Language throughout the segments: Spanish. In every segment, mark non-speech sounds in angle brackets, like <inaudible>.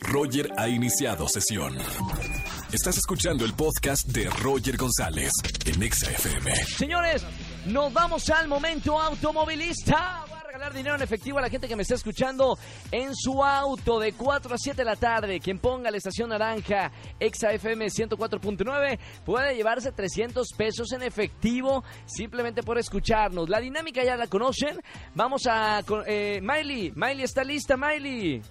Roger ha iniciado sesión. Estás escuchando el podcast de Roger González en Exa FM. Señores, nos vamos al momento automovilista. Voy a regalar dinero en efectivo a la gente que me está escuchando en su auto de 4 a 7 de la tarde. Quien ponga la estación naranja Exa FM 104.9 puede llevarse 300 pesos en efectivo simplemente por escucharnos. La dinámica ya la conocen. Vamos a... Eh, Miley, Miley está lista, Miley.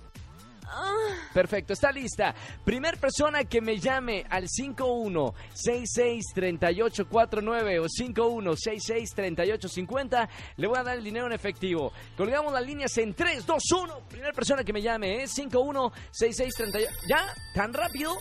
Perfecto, está lista. Primer persona que me llame al 51663849 o 51663850, le voy a dar el dinero en efectivo. Colgamos las líneas en 3, 2, 1. Primer persona que me llame, ¿eh? 516638. ¿Ya? ¿Tan rápido?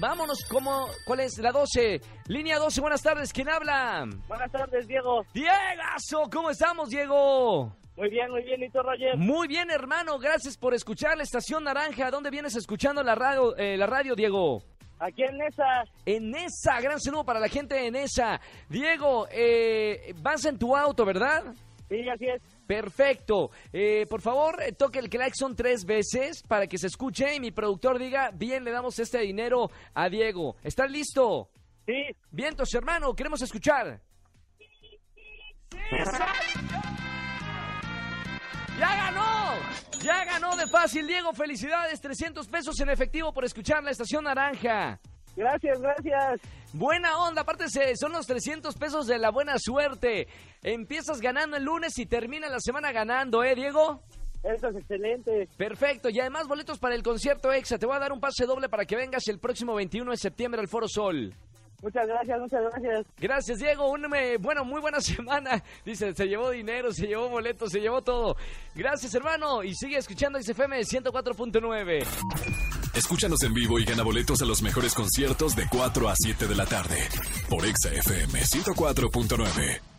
Vámonos, como, ¿cuál es? La 12. Línea 12, buenas tardes, ¿quién habla? Buenas tardes, Diego. Diegazo, ¿cómo estamos, Diego? Muy bien, muy bien. ¿Y tú, Roger? Muy bien, hermano, gracias por escuchar la estación naranja. ¿Dónde vienes escuchando la radio, eh, la radio Diego? Aquí en esa. En esa, gran saludo para la gente en esa. Diego, eh, vas en tu auto, ¿verdad? Sí, así es. Perfecto. Eh, por favor, eh, toque el claxon tres veces para que se escuche y mi productor diga, bien, le damos este dinero a Diego. ¿Estás listo? Sí. Vientos, hermano, queremos escuchar. ¡Ya ganó! ¡Ya ganó de fácil, Diego! ¡Felicidades! 300 pesos en efectivo por escuchar la estación naranja. Gracias, gracias. Buena onda, aparte son los 300 pesos de la buena suerte. Empiezas ganando el lunes y termina la semana ganando, ¿eh, Diego? Eso es excelente. Perfecto, y además boletos para el concierto EXA. Te voy a dar un pase doble para que vengas el próximo 21 de septiembre al Foro Sol. Muchas gracias, muchas gracias. Gracias, Diego. Un, eh, bueno, muy buena <laughs> semana. Dice, se llevó dinero, se llevó boletos, se llevó todo. Gracias, hermano. Y sigue escuchando XFM 104.9. Escúchanos en vivo y gana boletos a los mejores conciertos de 4 a 7 de la tarde por Exa FM 104.9.